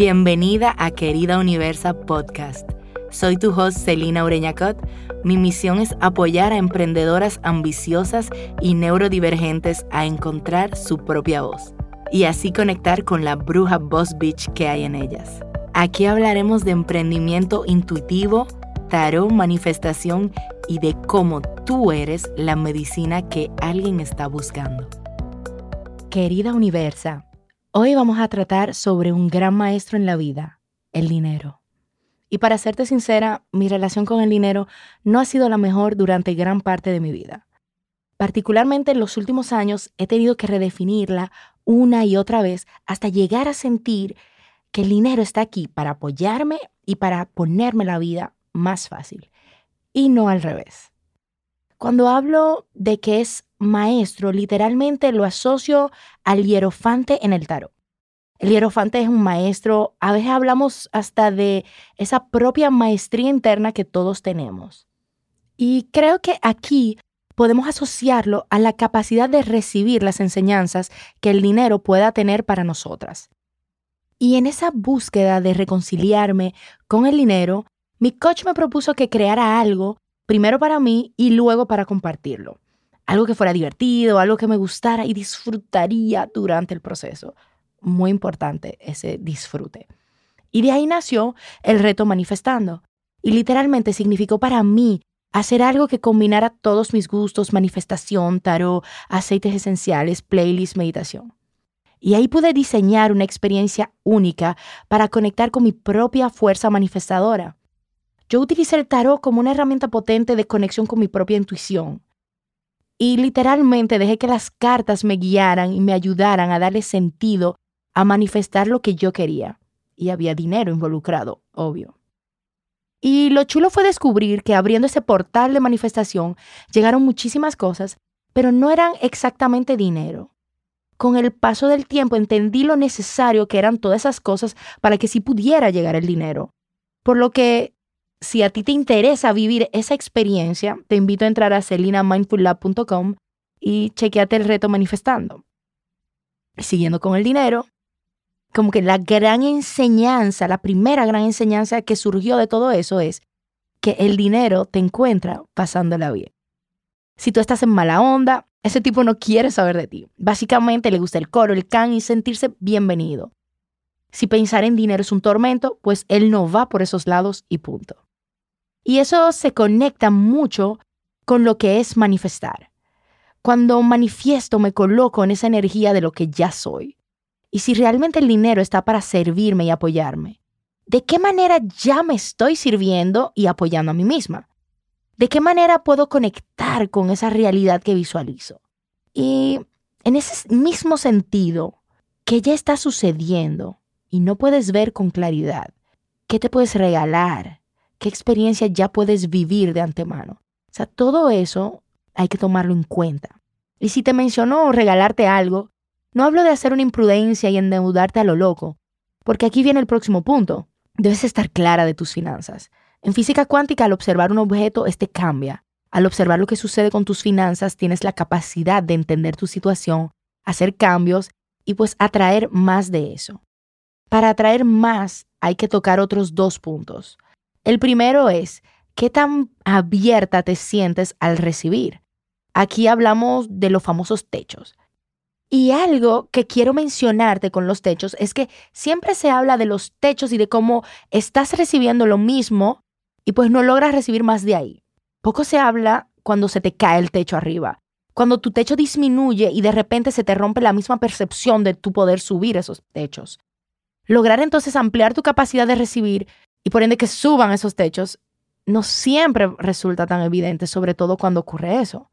Bienvenida a Querida Universa Podcast. Soy tu host Celina Ureñacot. Mi misión es apoyar a emprendedoras ambiciosas y neurodivergentes a encontrar su propia voz y así conectar con la bruja Boss Bitch que hay en ellas. Aquí hablaremos de emprendimiento intuitivo, tarot, manifestación y de cómo tú eres la medicina que alguien está buscando. Querida Universa, Hoy vamos a tratar sobre un gran maestro en la vida, el dinero. Y para serte sincera, mi relación con el dinero no ha sido la mejor durante gran parte de mi vida. Particularmente en los últimos años he tenido que redefinirla una y otra vez hasta llegar a sentir que el dinero está aquí para apoyarme y para ponerme la vida más fácil. Y no al revés. Cuando hablo de que es maestro, literalmente lo asocio al hierofante en el tarot. El hierofante es un maestro, a veces hablamos hasta de esa propia maestría interna que todos tenemos. Y creo que aquí podemos asociarlo a la capacidad de recibir las enseñanzas que el dinero pueda tener para nosotras. Y en esa búsqueda de reconciliarme con el dinero, mi coach me propuso que creara algo, primero para mí y luego para compartirlo algo que fuera divertido, algo que me gustara y disfrutaría durante el proceso. Muy importante ese disfrute. Y de ahí nació el reto manifestando. Y literalmente significó para mí hacer algo que combinara todos mis gustos, manifestación, tarot, aceites esenciales, playlist, meditación. Y ahí pude diseñar una experiencia única para conectar con mi propia fuerza manifestadora. Yo utilicé el tarot como una herramienta potente de conexión con mi propia intuición, y literalmente dejé que las cartas me guiaran y me ayudaran a darle sentido a manifestar lo que yo quería. Y había dinero involucrado, obvio. Y lo chulo fue descubrir que abriendo ese portal de manifestación llegaron muchísimas cosas, pero no eran exactamente dinero. Con el paso del tiempo entendí lo necesario que eran todas esas cosas para que sí pudiera llegar el dinero. Por lo que si a ti te interesa vivir esa experiencia, te invito a entrar a celinamindfullab.com y chequeate el reto manifestando. Siguiendo con el dinero, como que la gran enseñanza, la primera gran enseñanza que surgió de todo eso es que el dinero te encuentra pasándola bien. Si tú estás en mala onda, ese tipo no quiere saber de ti. Básicamente le gusta el coro, el can y sentirse bienvenido. Si pensar en dinero es un tormento, pues él no va por esos lados y punto. Y eso se conecta mucho con lo que es manifestar. Cuando manifiesto me coloco en esa energía de lo que ya soy. Y si realmente el dinero está para servirme y apoyarme, ¿de qué manera ya me estoy sirviendo y apoyando a mí misma? ¿De qué manera puedo conectar con esa realidad que visualizo? Y en ese mismo sentido, que ya está sucediendo y no puedes ver con claridad, ¿qué te puedes regalar? Qué experiencia ya puedes vivir de antemano. O sea, todo eso hay que tomarlo en cuenta. Y si te mencionó regalarte algo, no hablo de hacer una imprudencia y endeudarte a lo loco, porque aquí viene el próximo punto. Debes estar clara de tus finanzas. En física cuántica, al observar un objeto, este cambia. Al observar lo que sucede con tus finanzas, tienes la capacidad de entender tu situación, hacer cambios y pues atraer más de eso. Para atraer más hay que tocar otros dos puntos. El primero es, ¿qué tan abierta te sientes al recibir? Aquí hablamos de los famosos techos. Y algo que quiero mencionarte con los techos es que siempre se habla de los techos y de cómo estás recibiendo lo mismo y pues no logras recibir más de ahí. Poco se habla cuando se te cae el techo arriba, cuando tu techo disminuye y de repente se te rompe la misma percepción de tu poder subir esos techos. Lograr entonces ampliar tu capacidad de recibir y por ende que suban esos techos, no siempre resulta tan evidente, sobre todo cuando ocurre eso.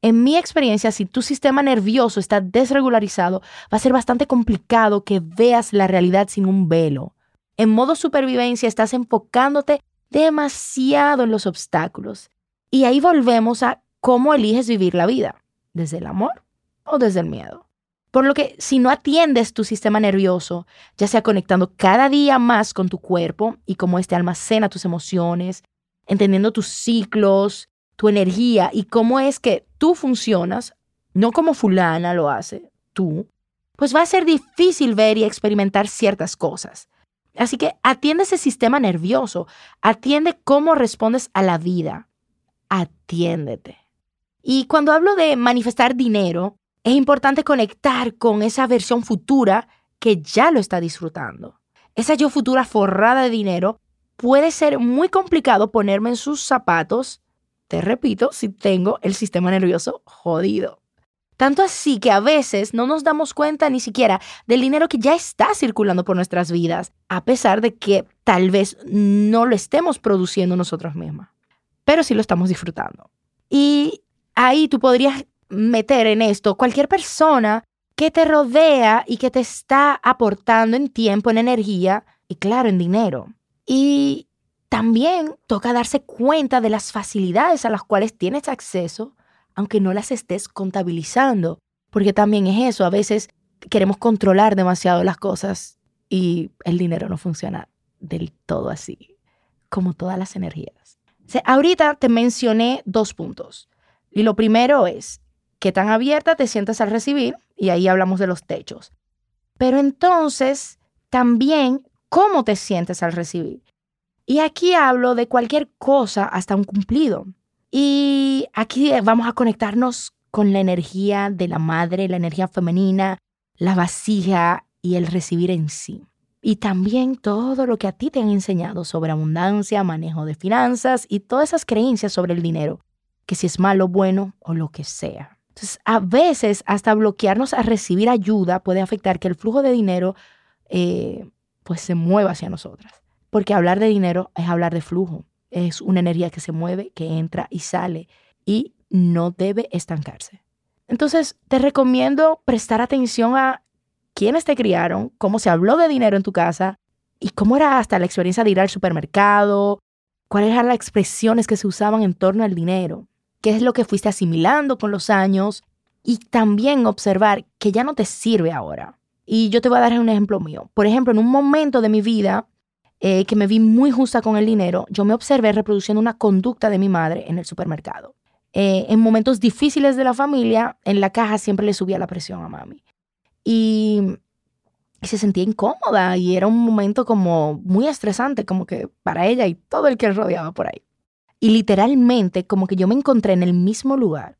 En mi experiencia, si tu sistema nervioso está desregularizado, va a ser bastante complicado que veas la realidad sin un velo. En modo supervivencia estás enfocándote demasiado en los obstáculos. Y ahí volvemos a cómo eliges vivir la vida, desde el amor o desde el miedo. Por lo que si no atiendes tu sistema nervioso, ya sea conectando cada día más con tu cuerpo y cómo éste almacena tus emociones, entendiendo tus ciclos, tu energía y cómo es que tú funcionas, no como fulana lo hace, tú, pues va a ser difícil ver y experimentar ciertas cosas. Así que atiende ese sistema nervioso, atiende cómo respondes a la vida, atiéndete. Y cuando hablo de manifestar dinero, es importante conectar con esa versión futura que ya lo está disfrutando. Esa yo futura forrada de dinero puede ser muy complicado ponerme en sus zapatos, te repito, si tengo el sistema nervioso jodido. Tanto así que a veces no nos damos cuenta ni siquiera del dinero que ya está circulando por nuestras vidas, a pesar de que tal vez no lo estemos produciendo nosotros mismos, pero sí lo estamos disfrutando. Y ahí tú podrías meter en esto cualquier persona que te rodea y que te está aportando en tiempo, en energía y claro, en dinero. Y también toca darse cuenta de las facilidades a las cuales tienes acceso, aunque no las estés contabilizando, porque también es eso, a veces queremos controlar demasiado las cosas y el dinero no funciona del todo así, como todas las energías. ahorita te mencioné dos puntos. Y lo primero es qué tan abierta te sientes al recibir, y ahí hablamos de los techos. Pero entonces, también, ¿cómo te sientes al recibir? Y aquí hablo de cualquier cosa hasta un cumplido. Y aquí vamos a conectarnos con la energía de la madre, la energía femenina, la vasija y el recibir en sí. Y también todo lo que a ti te han enseñado sobre abundancia, manejo de finanzas y todas esas creencias sobre el dinero que si es malo, bueno o lo que sea. Entonces, a veces hasta bloquearnos a recibir ayuda puede afectar que el flujo de dinero eh, pues se mueva hacia nosotras. Porque hablar de dinero es hablar de flujo. Es una energía que se mueve, que entra y sale y no debe estancarse. Entonces, te recomiendo prestar atención a quiénes te criaron, cómo se habló de dinero en tu casa y cómo era hasta la experiencia de ir al supermercado, cuáles eran las expresiones que se usaban en torno al dinero qué es lo que fuiste asimilando con los años y también observar que ya no te sirve ahora. Y yo te voy a dar un ejemplo mío. Por ejemplo, en un momento de mi vida eh, que me vi muy justa con el dinero, yo me observé reproduciendo una conducta de mi madre en el supermercado. Eh, en momentos difíciles de la familia, en la caja siempre le subía la presión a mami. Y, se sentía incómoda y era un momento como muy estresante, como que para ella y todo el que rodeaba por ahí. Y literalmente como que yo me encontré en el mismo lugar,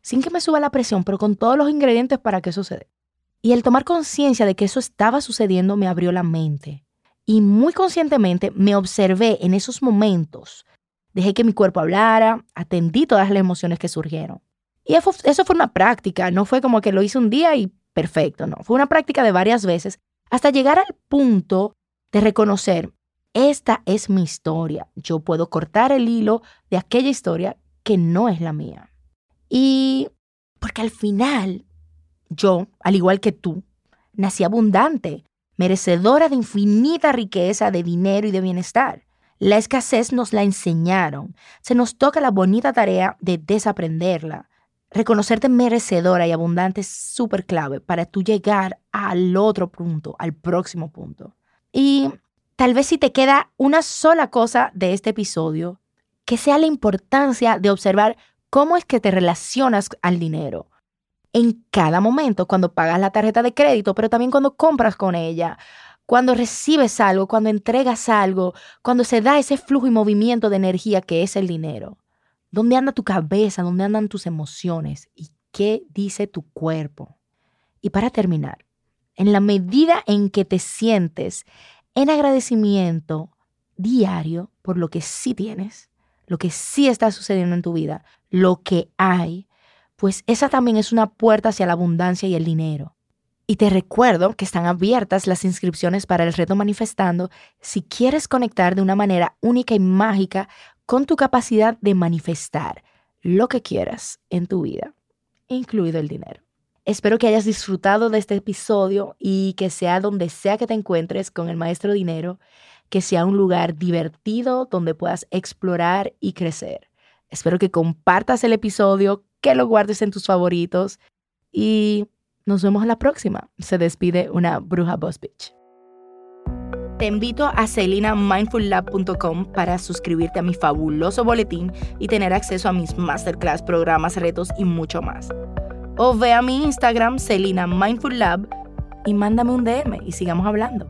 sin que me suba la presión, pero con todos los ingredientes para que suceda. Y el tomar conciencia de que eso estaba sucediendo me abrió la mente. Y muy conscientemente me observé en esos momentos. Dejé que mi cuerpo hablara, atendí todas las emociones que surgieron. Y eso, fue una práctica, no fue como que lo hice un día y perfecto, no. Fue una práctica de varias veces hasta llegar al punto de reconocer, esta es mi historia. Yo puedo cortar el hilo de aquella historia que no es la mía. Y porque al final, yo, al igual que tú, nací abundante, merecedora de infinita riqueza de dinero y de bienestar. La escasez nos la enseñaron. Se nos toca la bonita tarea de desaprenderla. Reconocerte merecedora y abundante es súper clave para tú llegar al otro punto, al próximo punto. Y Tal vez si te queda una sola cosa de este episodio, que sea la importancia de observar cómo es que te relacionas al dinero. En cada momento, cuando pagas la tarjeta de crédito, pero también cuando compras con ella, cuando recibes algo, cuando entregas algo, cuando se da ese flujo y movimiento de energía que es el dinero. ¿Dónde anda tu cabeza? ¿Dónde andan tus emociones? ¿Y qué dice tu cuerpo? Y para terminar, en la medida en que te sientes en agradecimiento diario por lo que sí tienes, lo que sí está sucediendo en tu vida, lo que hay, pues esa también es una puerta hacia la abundancia y el dinero. Y te recuerdo que están abiertas las inscripciones para el reto manifestando si quieres conectar de una manera única y mágica con tu capacidad de manifestar lo que quieras en tu vida, incluido el dinero. Espero que hayas disfrutado de este episodio y que sea donde sea que te encuentres con el maestro dinero, que sea un lugar divertido donde puedas explorar y crecer. Espero que compartas el episodio, que lo guardes en tus favoritos y nos vemos la próxima. Se despide una bruja Boss Bitch. Te invito a celinamindfullab.com para suscribirte a mi fabuloso boletín y tener acceso a mis masterclass, programas, retos y mucho más. O ve a mi Instagram, Celina Mindful Lab, y mándame un DM y sigamos hablando.